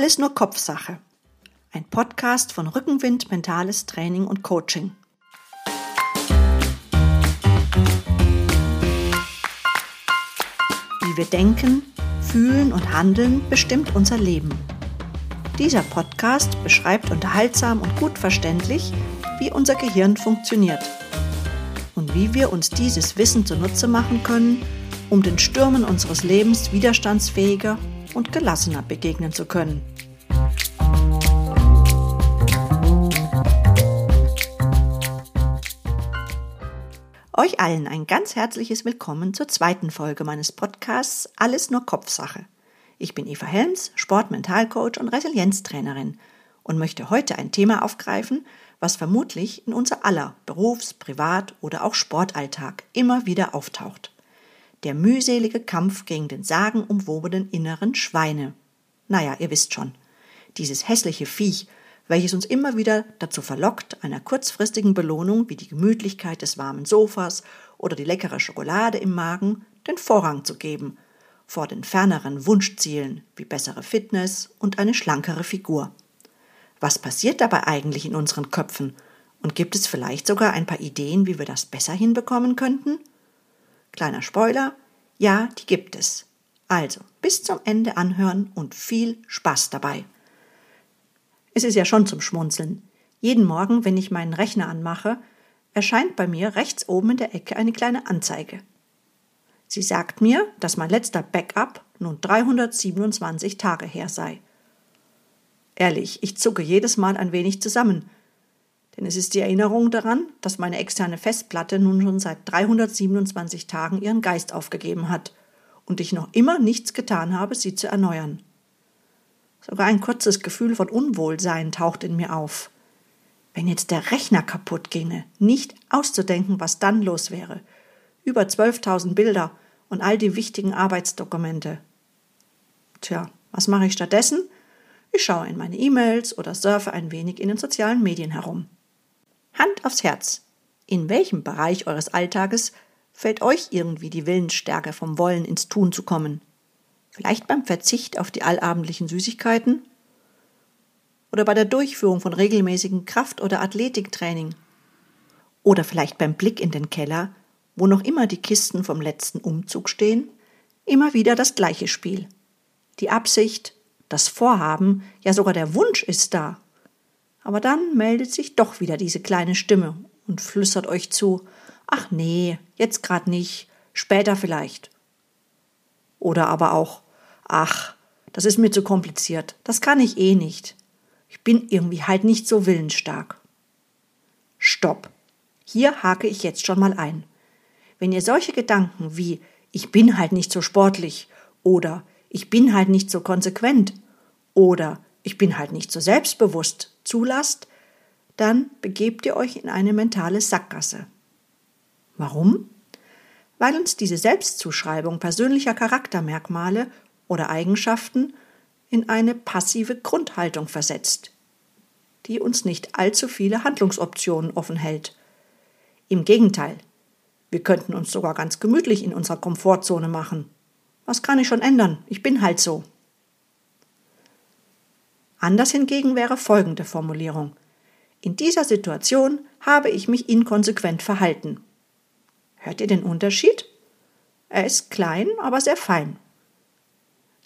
Alles nur Kopfsache. Ein Podcast von Rückenwind Mentales Training und Coaching. Wie wir denken, fühlen und handeln, bestimmt unser Leben. Dieser Podcast beschreibt unterhaltsam und gut verständlich, wie unser Gehirn funktioniert und wie wir uns dieses Wissen zunutze machen können, um den Stürmen unseres Lebens widerstandsfähiger und gelassener begegnen zu können. Euch allen ein ganz herzliches Willkommen zur zweiten Folge meines Podcasts Alles nur Kopfsache. Ich bin Eva Helms, Sportmentalcoach und Resilienztrainerin und möchte heute ein Thema aufgreifen, was vermutlich in unser aller Berufs-, Privat- oder auch Sportalltag immer wieder auftaucht der mühselige Kampf gegen den sagenumwobenen inneren Schweine. Naja, ihr wisst schon. Dieses hässliche Viech, welches uns immer wieder dazu verlockt, einer kurzfristigen Belohnung wie die Gemütlichkeit des warmen Sofas oder die leckere Schokolade im Magen den Vorrang zu geben, vor den ferneren Wunschzielen wie bessere Fitness und eine schlankere Figur. Was passiert dabei eigentlich in unseren Köpfen? Und gibt es vielleicht sogar ein paar Ideen, wie wir das besser hinbekommen könnten? Kleiner Spoiler, ja, die gibt es. Also, bis zum Ende anhören und viel Spaß dabei. Es ist ja schon zum Schmunzeln. Jeden Morgen, wenn ich meinen Rechner anmache, erscheint bei mir rechts oben in der Ecke eine kleine Anzeige. Sie sagt mir, dass mein letzter Backup nun 327 Tage her sei. Ehrlich, ich zucke jedes Mal ein wenig zusammen, denn es ist die Erinnerung daran, dass meine externe Festplatte nun schon seit 327 Tagen ihren Geist aufgegeben hat und ich noch immer nichts getan habe, sie zu erneuern. Sogar ein kurzes Gefühl von Unwohlsein taucht in mir auf. Wenn jetzt der Rechner kaputt ginge, nicht auszudenken, was dann los wäre. Über 12.000 Bilder und all die wichtigen Arbeitsdokumente. Tja, was mache ich stattdessen? Ich schaue in meine E-Mails oder surfe ein wenig in den sozialen Medien herum. Hand aufs Herz. In welchem Bereich eures Alltages fällt euch irgendwie die Willensstärke vom Wollen ins Tun zu kommen? Vielleicht beim Verzicht auf die allabendlichen Süßigkeiten? Oder bei der Durchführung von regelmäßigen Kraft- oder Athletiktraining? Oder vielleicht beim Blick in den Keller, wo noch immer die Kisten vom letzten Umzug stehen? Immer wieder das gleiche Spiel. Die Absicht, das Vorhaben, ja sogar der Wunsch ist da, aber dann meldet sich doch wieder diese kleine Stimme und flüstert euch zu, ach nee, jetzt grad nicht, später vielleicht. Oder aber auch, ach, das ist mir zu kompliziert, das kann ich eh nicht. Ich bin irgendwie halt nicht so willensstark. Stopp. Hier hake ich jetzt schon mal ein. Wenn ihr solche Gedanken wie ich bin halt nicht so sportlich oder ich bin halt nicht so konsequent oder ich bin halt nicht so selbstbewusst zulasst, dann begebt ihr euch in eine mentale Sackgasse. Warum? Weil uns diese Selbstzuschreibung persönlicher Charaktermerkmale oder Eigenschaften in eine passive Grundhaltung versetzt, die uns nicht allzu viele Handlungsoptionen offen hält. Im Gegenteil, wir könnten uns sogar ganz gemütlich in unserer Komfortzone machen. Was kann ich schon ändern? Ich bin halt so. Anders hingegen wäre folgende Formulierung. In dieser Situation habe ich mich inkonsequent verhalten. Hört ihr den Unterschied? Er ist klein, aber sehr fein.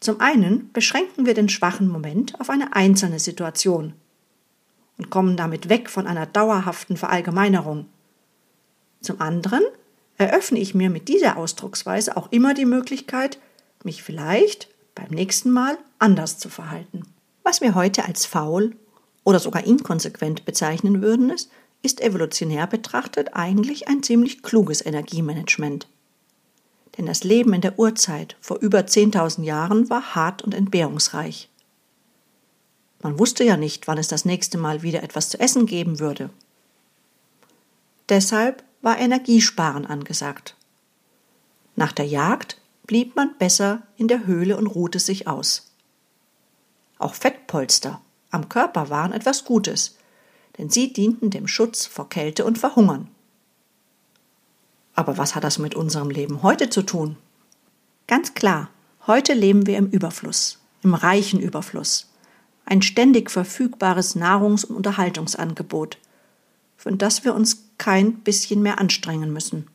Zum einen beschränken wir den schwachen Moment auf eine einzelne Situation und kommen damit weg von einer dauerhaften Verallgemeinerung. Zum anderen eröffne ich mir mit dieser Ausdrucksweise auch immer die Möglichkeit, mich vielleicht beim nächsten Mal anders zu verhalten. Was wir heute als faul oder sogar inkonsequent bezeichnen würden, ist, ist evolutionär betrachtet eigentlich ein ziemlich kluges Energiemanagement. Denn das Leben in der Urzeit vor über 10.000 Jahren war hart und entbehrungsreich. Man wusste ja nicht, wann es das nächste Mal wieder etwas zu essen geben würde. Deshalb war Energiesparen angesagt. Nach der Jagd blieb man besser in der Höhle und ruhte sich aus. Auch Fettpolster am Körper waren etwas Gutes, denn sie dienten dem Schutz vor Kälte und Verhungern. Aber was hat das mit unserem Leben heute zu tun? Ganz klar, heute leben wir im Überfluss, im reichen Überfluss, ein ständig verfügbares Nahrungs- und Unterhaltungsangebot, für das wir uns kein bisschen mehr anstrengen müssen.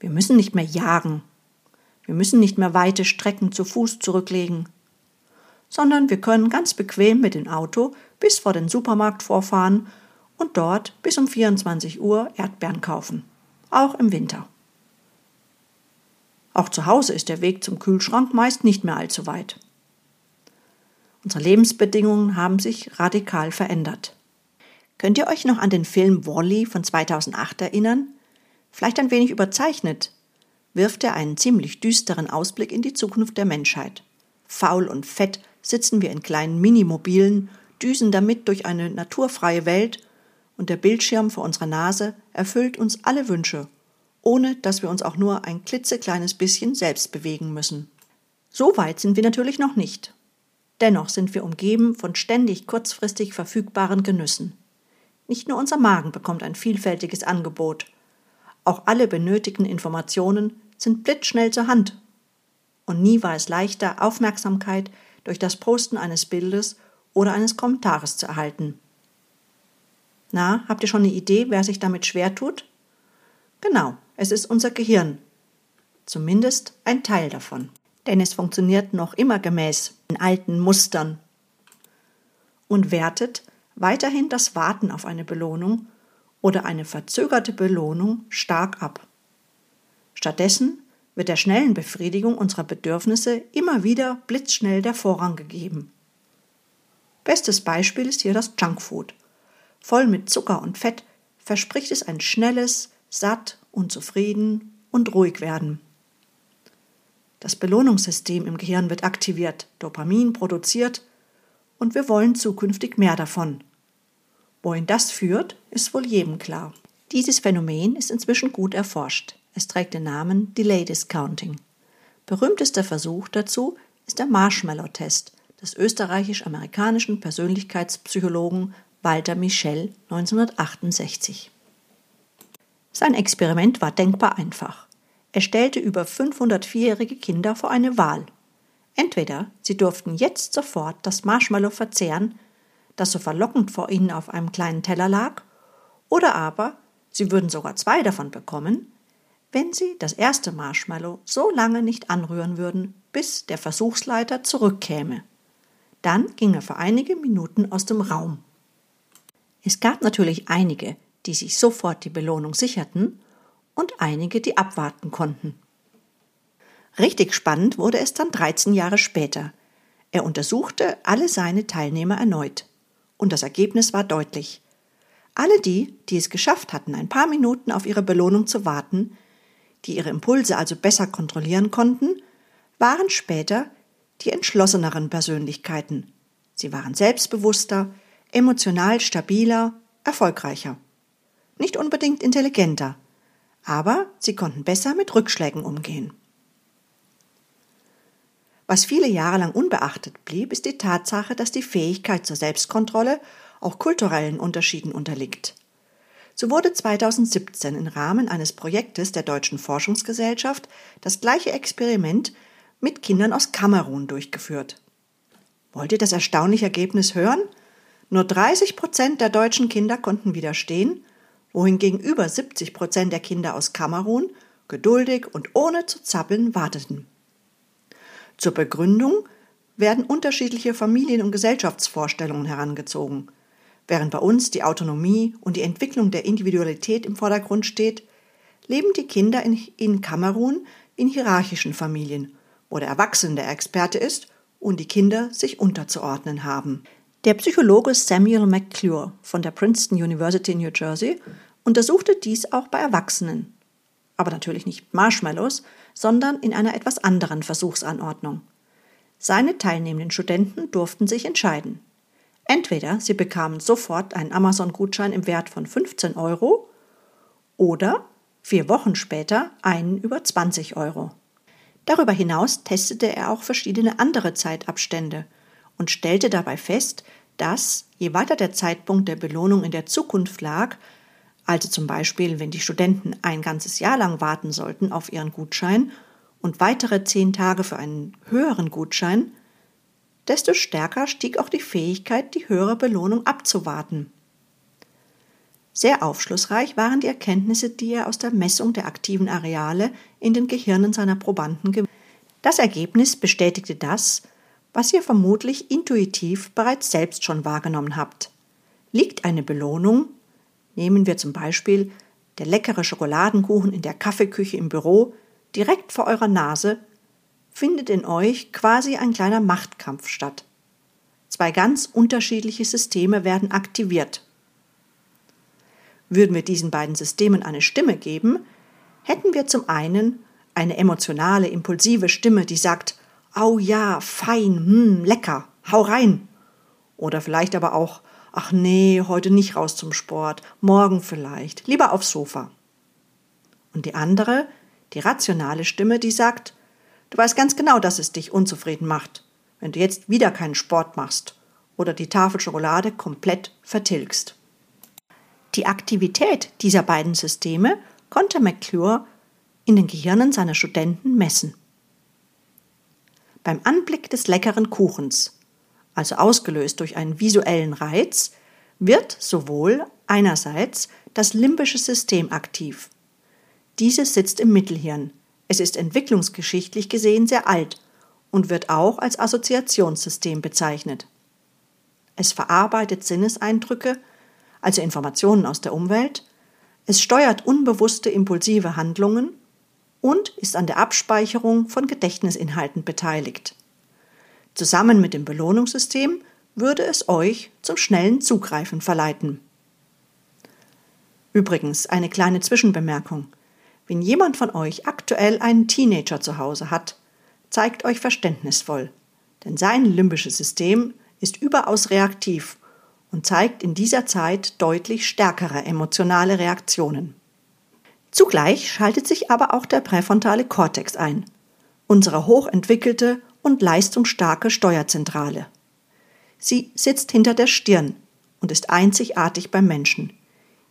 Wir müssen nicht mehr jagen, wir müssen nicht mehr weite Strecken zu Fuß zurücklegen, sondern wir können ganz bequem mit dem Auto bis vor den Supermarkt vorfahren und dort bis um 24 Uhr Erdbeeren kaufen, auch im Winter. Auch zu Hause ist der Weg zum Kühlschrank meist nicht mehr allzu weit. Unsere Lebensbedingungen haben sich radikal verändert. Könnt ihr euch noch an den Film Wally von 2008 erinnern? Vielleicht ein wenig überzeichnet, wirft er einen ziemlich düsteren Ausblick in die Zukunft der Menschheit. Faul und fett sitzen wir in kleinen Minimobilen, düsen damit durch eine naturfreie Welt und der Bildschirm vor unserer Nase erfüllt uns alle Wünsche, ohne dass wir uns auch nur ein klitzekleines bisschen selbst bewegen müssen. So weit sind wir natürlich noch nicht. Dennoch sind wir umgeben von ständig kurzfristig verfügbaren Genüssen. Nicht nur unser Magen bekommt ein vielfältiges Angebot. Auch alle benötigten Informationen sind blitzschnell zur Hand. Und nie war es leichter, Aufmerksamkeit durch das Posten eines Bildes oder eines Kommentares zu erhalten. Na, habt ihr schon eine Idee, wer sich damit schwer tut? Genau, es ist unser Gehirn. Zumindest ein Teil davon denn es funktioniert noch immer gemäß den alten Mustern und wertet weiterhin das Warten auf eine Belohnung oder eine verzögerte Belohnung stark ab. Stattdessen wird der schnellen Befriedigung unserer Bedürfnisse immer wieder blitzschnell der Vorrang gegeben. Bestes Beispiel ist hier das Junkfood. Voll mit Zucker und Fett verspricht es ein schnelles, satt und zufrieden und ruhig werden. Das Belohnungssystem im Gehirn wird aktiviert, Dopamin produziert und wir wollen zukünftig mehr davon. Wohin das führt, ist wohl jedem klar. Dieses Phänomen ist inzwischen gut erforscht. Es trägt den Namen Delay Discounting. Berühmtester Versuch dazu ist der Marshmallow-Test des österreichisch-amerikanischen Persönlichkeitspsychologen Walter Michel 1968. Sein Experiment war denkbar einfach. Er stellte über 500 vierjährige Kinder vor eine Wahl. Entweder sie durften jetzt sofort das Marshmallow verzehren, das so verlockend vor ihnen auf einem kleinen Teller lag, oder aber sie würden sogar zwei davon bekommen, wenn sie das erste Marshmallow so lange nicht anrühren würden, bis der Versuchsleiter zurückkäme. Dann ging er für einige Minuten aus dem Raum. Es gab natürlich einige, die sich sofort die Belohnung sicherten und einige, die abwarten konnten. Richtig spannend wurde es dann 13 Jahre später. Er untersuchte alle seine Teilnehmer erneut. Und das Ergebnis war deutlich. Alle die, die es geschafft hatten, ein paar Minuten auf ihre Belohnung zu warten, die ihre Impulse also besser kontrollieren konnten, waren später die entschlosseneren Persönlichkeiten. Sie waren selbstbewusster, emotional stabiler, erfolgreicher. Nicht unbedingt intelligenter, aber sie konnten besser mit Rückschlägen umgehen. Was viele Jahre lang unbeachtet blieb, ist die Tatsache, dass die Fähigkeit zur Selbstkontrolle auch kulturellen Unterschieden unterliegt. So wurde 2017 im Rahmen eines Projektes der Deutschen Forschungsgesellschaft das gleiche Experiment mit Kindern aus Kamerun durchgeführt. Wollt ihr das erstaunliche Ergebnis hören? Nur 30 Prozent der deutschen Kinder konnten widerstehen wohingegen über 70 Prozent der Kinder aus Kamerun geduldig und ohne zu zappeln warteten. Zur Begründung werden unterschiedliche Familien- und Gesellschaftsvorstellungen herangezogen. Während bei uns die Autonomie und die Entwicklung der Individualität im Vordergrund steht, leben die Kinder in, Kamerun in hierarchischen Familien, wo der Erwachsene der Experte ist und die Kinder sich unterzuordnen haben. Der Psychologe Samuel McClure von der Princeton University in New Jersey untersuchte dies auch bei Erwachsenen. Aber natürlich nicht Marshmallows, sondern in einer etwas anderen Versuchsanordnung. Seine teilnehmenden Studenten durften sich entscheiden. Entweder sie bekamen sofort einen Amazon-Gutschein im Wert von 15 Euro oder vier Wochen später einen über 20 Euro. Darüber hinaus testete er auch verschiedene andere Zeitabstände und stellte dabei fest, dass, je weiter der Zeitpunkt der Belohnung in der Zukunft lag, also zum Beispiel, wenn die Studenten ein ganzes Jahr lang warten sollten auf ihren Gutschein und weitere zehn Tage für einen höheren Gutschein, desto stärker stieg auch die Fähigkeit, die höhere Belohnung abzuwarten. Sehr aufschlussreich waren die Erkenntnisse, die er aus der Messung der aktiven Areale in den Gehirnen seiner Probanden gewann. Das Ergebnis bestätigte das, was ihr vermutlich intuitiv bereits selbst schon wahrgenommen habt. Liegt eine Belohnung, nehmen wir zum Beispiel der leckere Schokoladenkuchen in der Kaffeeküche im Büro, direkt vor eurer Nase, findet in euch quasi ein kleiner Machtkampf statt. Zwei ganz unterschiedliche Systeme werden aktiviert. Würden wir diesen beiden Systemen eine Stimme geben, hätten wir zum einen eine emotionale, impulsive Stimme, die sagt, Au ja, fein, hm, lecker, hau rein. Oder vielleicht aber auch, ach nee, heute nicht raus zum Sport, morgen vielleicht, lieber aufs Sofa. Und die andere, die rationale Stimme, die sagt, Du weißt ganz genau, dass es dich unzufrieden macht, wenn du jetzt wieder keinen Sport machst oder die Tafel Schokolade komplett vertilgst. Die Aktivität dieser beiden Systeme konnte McClure in den Gehirnen seiner Studenten messen. Beim Anblick des leckeren Kuchens, also ausgelöst durch einen visuellen Reiz, wird sowohl einerseits das limbische System aktiv. Dieses sitzt im Mittelhirn, es ist entwicklungsgeschichtlich gesehen sehr alt und wird auch als Assoziationssystem bezeichnet. Es verarbeitet Sinneseindrücke, also Informationen aus der Umwelt, es steuert unbewusste impulsive Handlungen und ist an der Abspeicherung von Gedächtnisinhalten beteiligt. Zusammen mit dem Belohnungssystem würde es euch zum schnellen Zugreifen verleiten. Übrigens eine kleine Zwischenbemerkung. Wenn jemand von euch aktuell einen Teenager zu Hause hat, zeigt euch verständnisvoll, denn sein limbisches System ist überaus reaktiv und zeigt in dieser Zeit deutlich stärkere emotionale Reaktionen. Zugleich schaltet sich aber auch der präfrontale Kortex ein, unsere hochentwickelte und leistungsstarke Steuerzentrale. Sie sitzt hinter der Stirn und ist einzigartig beim Menschen.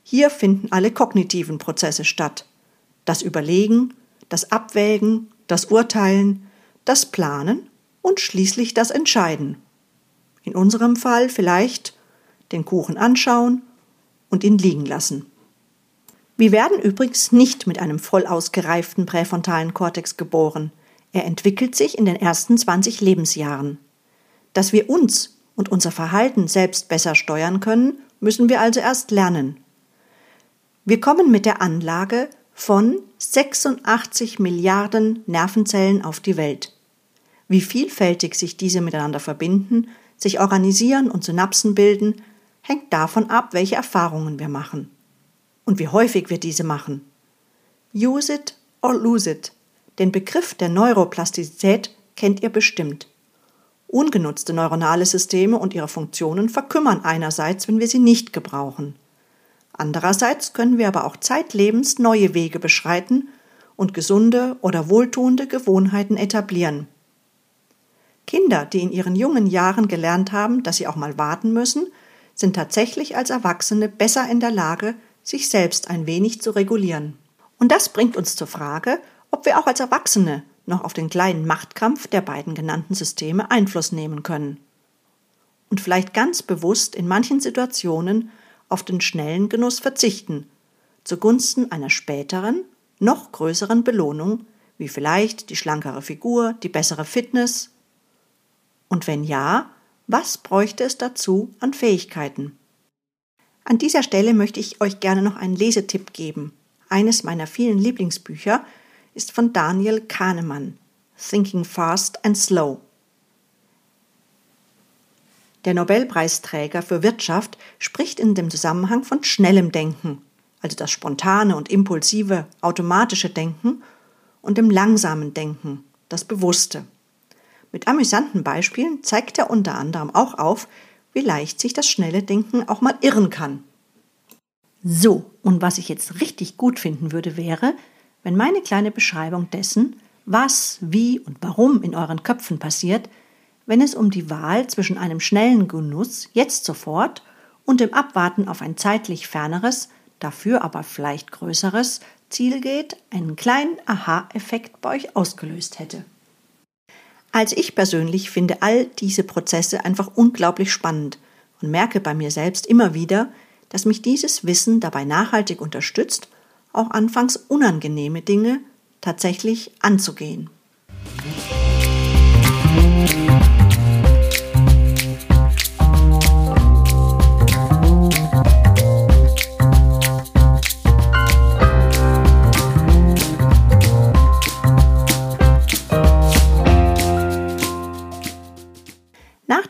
Hier finden alle kognitiven Prozesse statt, das Überlegen, das Abwägen, das Urteilen, das Planen und schließlich das Entscheiden. In unserem Fall vielleicht den Kuchen anschauen und ihn liegen lassen. Wir werden übrigens nicht mit einem voll ausgereiften präfrontalen Kortex geboren. Er entwickelt sich in den ersten 20 Lebensjahren. Dass wir uns und unser Verhalten selbst besser steuern können, müssen wir also erst lernen. Wir kommen mit der Anlage von 86 Milliarden Nervenzellen auf die Welt. Wie vielfältig sich diese miteinander verbinden, sich organisieren und Synapsen bilden, hängt davon ab, welche Erfahrungen wir machen und wie häufig wir diese machen. Use it or lose it. Den Begriff der Neuroplastizität kennt ihr bestimmt. Ungenutzte neuronale Systeme und ihre Funktionen verkümmern einerseits, wenn wir sie nicht gebrauchen. Andererseits können wir aber auch zeitlebens neue Wege beschreiten und gesunde oder wohltuende Gewohnheiten etablieren. Kinder, die in ihren jungen Jahren gelernt haben, dass sie auch mal warten müssen, sind tatsächlich als Erwachsene besser in der Lage, sich selbst ein wenig zu regulieren. Und das bringt uns zur Frage, ob wir auch als Erwachsene noch auf den kleinen Machtkampf der beiden genannten Systeme Einfluss nehmen können. Und vielleicht ganz bewusst in manchen Situationen auf den schnellen Genuss verzichten, zugunsten einer späteren, noch größeren Belohnung, wie vielleicht die schlankere Figur, die bessere Fitness? Und wenn ja, was bräuchte es dazu an Fähigkeiten? An dieser Stelle möchte ich euch gerne noch einen Lesetipp geben. Eines meiner vielen Lieblingsbücher ist von Daniel Kahnemann, Thinking Fast and Slow. Der Nobelpreisträger für Wirtschaft spricht in dem Zusammenhang von schnellem Denken, also das spontane und impulsive, automatische Denken, und dem langsamen Denken, das bewusste. Mit amüsanten Beispielen zeigt er unter anderem auch auf, wie leicht sich das schnelle Denken auch mal irren kann. So, und was ich jetzt richtig gut finden würde, wäre, wenn meine kleine Beschreibung dessen, was, wie und warum in euren Köpfen passiert, wenn es um die Wahl zwischen einem schnellen Genuss jetzt sofort und dem Abwarten auf ein zeitlich ferneres, dafür aber vielleicht größeres Ziel geht, einen kleinen Aha-Effekt bei euch ausgelöst hätte. Also ich persönlich finde all diese Prozesse einfach unglaublich spannend und merke bei mir selbst immer wieder, dass mich dieses Wissen dabei nachhaltig unterstützt, auch anfangs unangenehme Dinge tatsächlich anzugehen.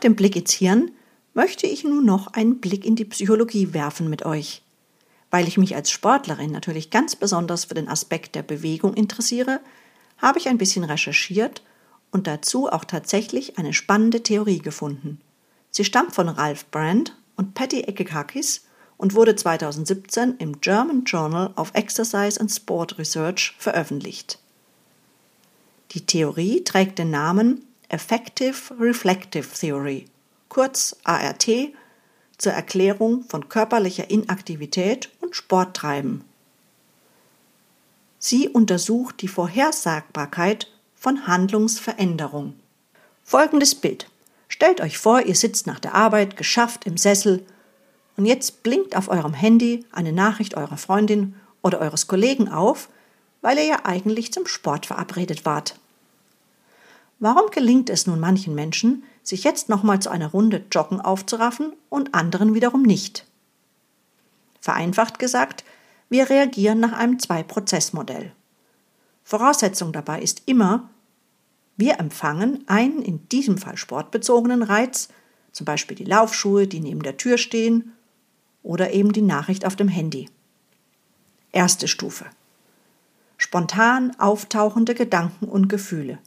Dem Blick ins Hirn möchte ich nun noch einen Blick in die Psychologie werfen mit euch. Weil ich mich als Sportlerin natürlich ganz besonders für den Aspekt der Bewegung interessiere, habe ich ein bisschen recherchiert und dazu auch tatsächlich eine spannende Theorie gefunden. Sie stammt von Ralph Brand und Patty Ekekakis und wurde 2017 im German Journal of Exercise and Sport Research veröffentlicht. Die Theorie trägt den Namen Effective Reflective Theory, kurz ART, zur Erklärung von körperlicher Inaktivität und Sporttreiben. Sie untersucht die Vorhersagbarkeit von Handlungsveränderung. Folgendes Bild. Stellt euch vor, ihr sitzt nach der Arbeit geschafft im Sessel und jetzt blinkt auf eurem Handy eine Nachricht eurer Freundin oder eures Kollegen auf, weil ihr ja eigentlich zum Sport verabredet wart. Warum gelingt es nun manchen Menschen, sich jetzt nochmal zu einer Runde Joggen aufzuraffen und anderen wiederum nicht? Vereinfacht gesagt, wir reagieren nach einem Zwei-Prozess-Modell. Voraussetzung dabei ist immer, wir empfangen einen in diesem Fall sportbezogenen Reiz, zum Beispiel die Laufschuhe, die neben der Tür stehen, oder eben die Nachricht auf dem Handy. Erste Stufe. Spontan auftauchende Gedanken und Gefühle.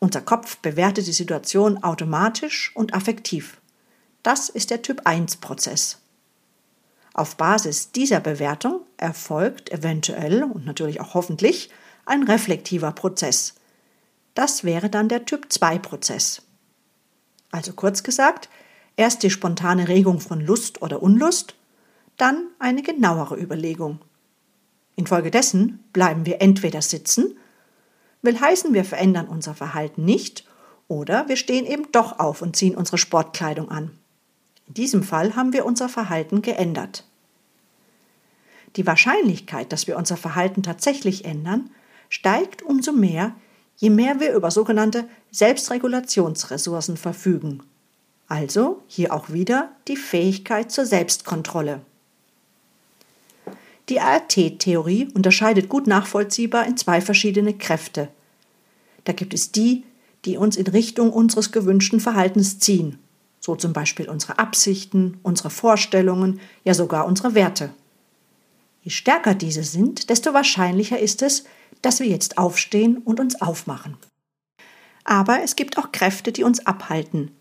Unser Kopf bewertet die Situation automatisch und affektiv. Das ist der Typ 1 Prozess. Auf Basis dieser Bewertung erfolgt eventuell und natürlich auch hoffentlich ein reflektiver Prozess. Das wäre dann der Typ 2 Prozess. Also kurz gesagt, erst die spontane Regung von Lust oder Unlust, dann eine genauere Überlegung. Infolgedessen bleiben wir entweder sitzen Will heißen, wir verändern unser Verhalten nicht oder wir stehen eben doch auf und ziehen unsere Sportkleidung an. In diesem Fall haben wir unser Verhalten geändert. Die Wahrscheinlichkeit, dass wir unser Verhalten tatsächlich ändern, steigt umso mehr, je mehr wir über sogenannte Selbstregulationsressourcen verfügen. Also hier auch wieder die Fähigkeit zur Selbstkontrolle. Die ART-Theorie unterscheidet gut nachvollziehbar in zwei verschiedene Kräfte. Da gibt es die, die uns in Richtung unseres gewünschten Verhaltens ziehen, so zum Beispiel unsere Absichten, unsere Vorstellungen, ja sogar unsere Werte. Je stärker diese sind, desto wahrscheinlicher ist es, dass wir jetzt aufstehen und uns aufmachen. Aber es gibt auch Kräfte, die uns abhalten.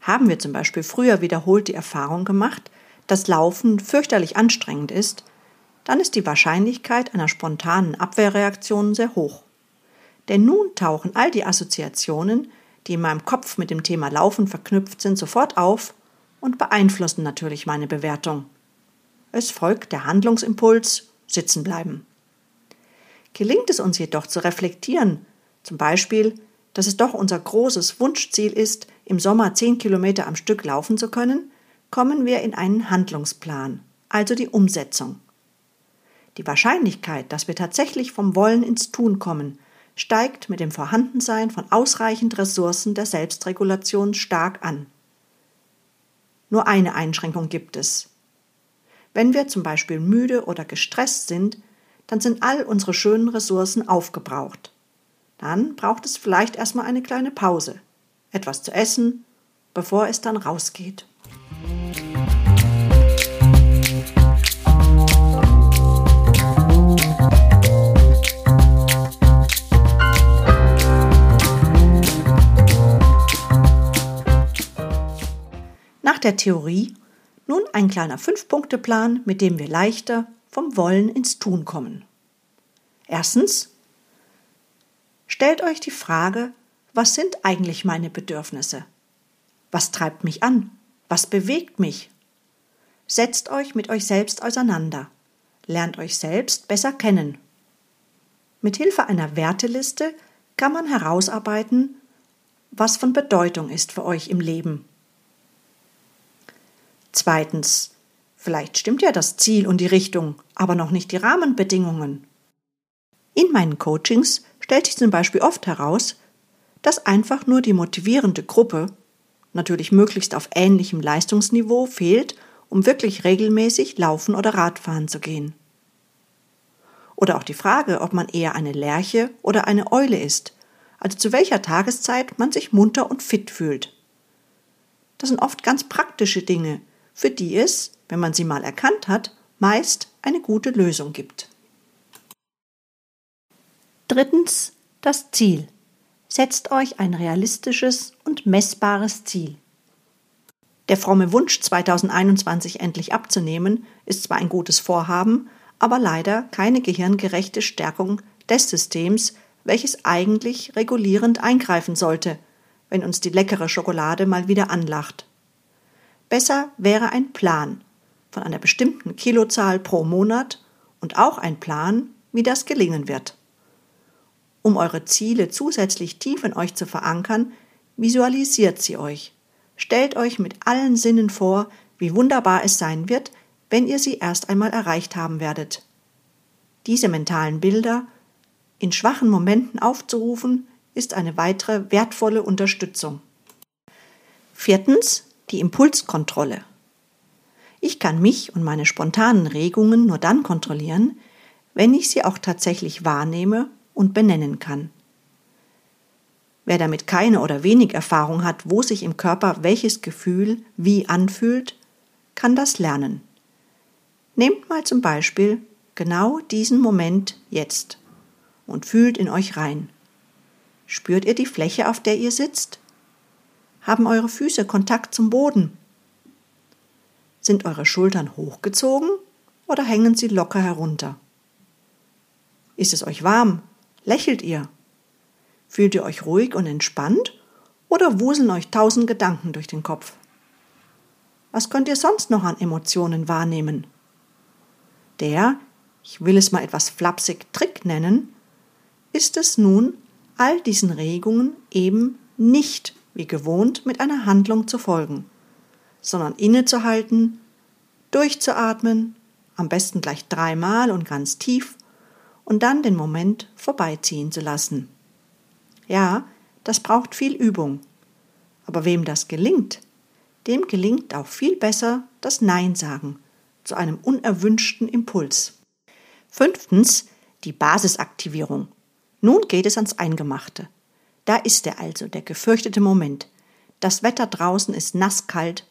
Haben wir zum Beispiel früher wiederholt die Erfahrung gemacht, dass Laufen fürchterlich anstrengend ist, dann ist die Wahrscheinlichkeit einer spontanen Abwehrreaktion sehr hoch. Denn nun tauchen all die Assoziationen, die in meinem Kopf mit dem Thema Laufen verknüpft sind, sofort auf und beeinflussen natürlich meine Bewertung. Es folgt der Handlungsimpuls sitzen bleiben. Gelingt es uns jedoch zu reflektieren, zum Beispiel, dass es doch unser großes Wunschziel ist, im Sommer zehn Kilometer am Stück laufen zu können, kommen wir in einen Handlungsplan, also die Umsetzung. Die Wahrscheinlichkeit, dass wir tatsächlich vom Wollen ins Tun kommen, steigt mit dem Vorhandensein von ausreichend Ressourcen der Selbstregulation stark an. Nur eine Einschränkung gibt es. Wenn wir zum Beispiel müde oder gestresst sind, dann sind all unsere schönen Ressourcen aufgebraucht. Dann braucht es vielleicht erstmal eine kleine Pause, etwas zu essen, bevor es dann rausgeht. Der Theorie nun ein kleiner Fünf-Punkte-Plan, mit dem wir leichter vom Wollen ins Tun kommen. Erstens, stellt euch die Frage, was sind eigentlich meine Bedürfnisse? Was treibt mich an? Was bewegt mich? Setzt euch mit euch selbst auseinander. Lernt euch selbst besser kennen. Mit Hilfe einer Werteliste kann man herausarbeiten, was von Bedeutung ist für euch im Leben. Zweitens, vielleicht stimmt ja das Ziel und die Richtung, aber noch nicht die Rahmenbedingungen. In meinen Coachings stellt sich zum Beispiel oft heraus, dass einfach nur die motivierende Gruppe, natürlich möglichst auf ähnlichem Leistungsniveau, fehlt, um wirklich regelmäßig laufen oder Radfahren zu gehen. Oder auch die Frage, ob man eher eine Lerche oder eine Eule ist, also zu welcher Tageszeit man sich munter und fit fühlt. Das sind oft ganz praktische Dinge, für die es, wenn man sie mal erkannt hat, meist eine gute Lösung gibt. Drittens das Ziel. Setzt euch ein realistisches und messbares Ziel. Der fromme Wunsch, 2021 endlich abzunehmen, ist zwar ein gutes Vorhaben, aber leider keine gehirngerechte Stärkung des Systems, welches eigentlich regulierend eingreifen sollte, wenn uns die leckere Schokolade mal wieder anlacht. Besser wäre ein Plan von einer bestimmten Kilozahl pro Monat und auch ein Plan, wie das gelingen wird. Um eure Ziele zusätzlich tief in euch zu verankern, visualisiert sie euch. Stellt euch mit allen Sinnen vor, wie wunderbar es sein wird, wenn ihr sie erst einmal erreicht haben werdet. Diese mentalen Bilder in schwachen Momenten aufzurufen, ist eine weitere wertvolle Unterstützung. Viertens die Impulskontrolle. Ich kann mich und meine spontanen Regungen nur dann kontrollieren, wenn ich sie auch tatsächlich wahrnehme und benennen kann. Wer damit keine oder wenig Erfahrung hat, wo sich im Körper welches Gefühl wie anfühlt, kann das lernen. Nehmt mal zum Beispiel genau diesen Moment jetzt und fühlt in euch rein. Spürt ihr die Fläche, auf der ihr sitzt? Haben eure Füße Kontakt zum Boden? Sind eure Schultern hochgezogen oder hängen sie locker herunter? Ist es euch warm Lächelt ihr? Fühlt ihr euch ruhig und entspannt oder wuseln euch tausend Gedanken durch den Kopf? Was könnt ihr sonst noch an Emotionen wahrnehmen? Der, ich will es mal etwas flapsig Trick nennen, ist es nun, all diesen Regungen eben nicht wie gewohnt mit einer Handlung zu folgen, sondern innezuhalten, durchzuatmen, am besten gleich dreimal und ganz tief und dann den Moment vorbeiziehen zu lassen. Ja, das braucht viel Übung. Aber wem das gelingt, dem gelingt auch viel besser das Nein sagen zu einem unerwünschten Impuls. Fünftens die Basisaktivierung. Nun geht es ans Eingemachte. Da ist er also, der gefürchtete Moment. Das Wetter draußen ist nasskalt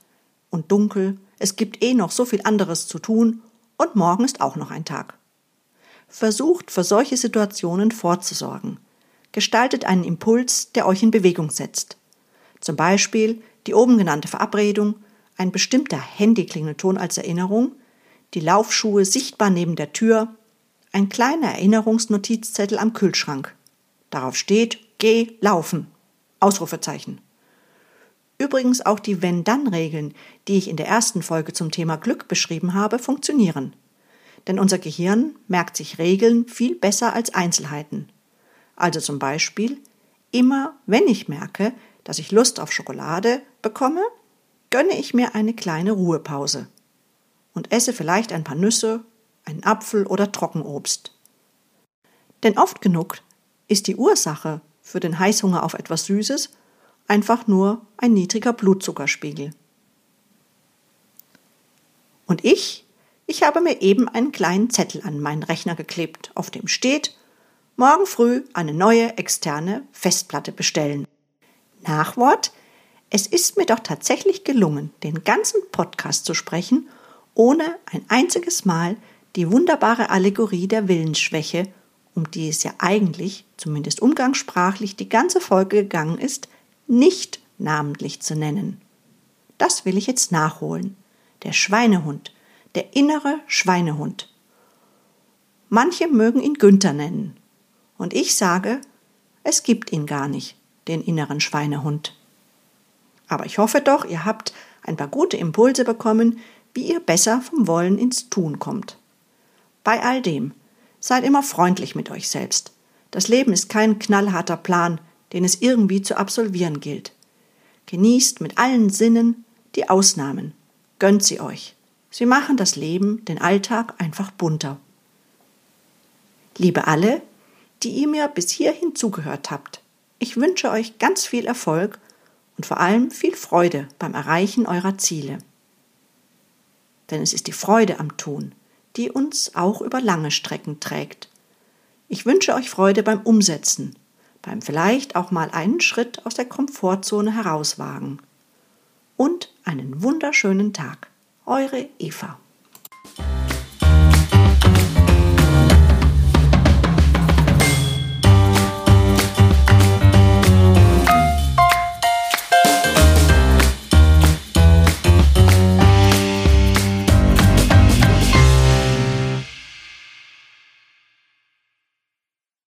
und dunkel, es gibt eh noch so viel anderes zu tun und morgen ist auch noch ein Tag. Versucht für solche Situationen vorzusorgen. Gestaltet einen Impuls, der euch in Bewegung setzt. Zum Beispiel die oben genannte Verabredung, ein bestimmter Handyklingelton als Erinnerung, die Laufschuhe sichtbar neben der Tür, ein kleiner Erinnerungsnotizzettel am Kühlschrank. Darauf steht Geh laufen. Ausrufezeichen. Übrigens auch die Wenn-Dann-Regeln, die ich in der ersten Folge zum Thema Glück beschrieben habe, funktionieren denn unser Gehirn merkt sich Regeln viel besser als Einzelheiten. Also zum Beispiel, immer wenn ich merke, dass ich Lust auf Schokolade bekomme, gönne ich mir eine kleine Ruhepause und esse vielleicht ein paar Nüsse, einen Apfel oder Trockenobst. Denn oft genug ist die Ursache für den Heißhunger auf etwas Süßes einfach nur ein niedriger Blutzuckerspiegel. Und ich ich habe mir eben einen kleinen Zettel an meinen Rechner geklebt, auf dem steht, morgen früh eine neue externe Festplatte bestellen. Nachwort, es ist mir doch tatsächlich gelungen, den ganzen Podcast zu sprechen, ohne ein einziges Mal die wunderbare Allegorie der Willensschwäche, um die es ja eigentlich, zumindest umgangssprachlich, die ganze Folge gegangen ist, nicht namentlich zu nennen. Das will ich jetzt nachholen. Der Schweinehund, der innere Schweinehund. Manche mögen ihn Günther nennen. Und ich sage, es gibt ihn gar nicht, den inneren Schweinehund. Aber ich hoffe doch, ihr habt ein paar gute Impulse bekommen, wie ihr besser vom Wollen ins Tun kommt. Bei all dem, seid immer freundlich mit euch selbst. Das Leben ist kein knallharter Plan, den es irgendwie zu absolvieren gilt. Genießt mit allen Sinnen die Ausnahmen. Gönnt sie euch. Sie machen das Leben, den Alltag einfach bunter. Liebe alle, die ihr mir bis hierhin zugehört habt, ich wünsche euch ganz viel Erfolg und vor allem viel Freude beim Erreichen eurer Ziele. Denn es ist die Freude am Tun, die uns auch über lange Strecken trägt. Ich wünsche euch Freude beim Umsetzen, beim vielleicht auch mal einen Schritt aus der Komfortzone herauswagen. Und einen wunderschönen Tag. Eure Eva.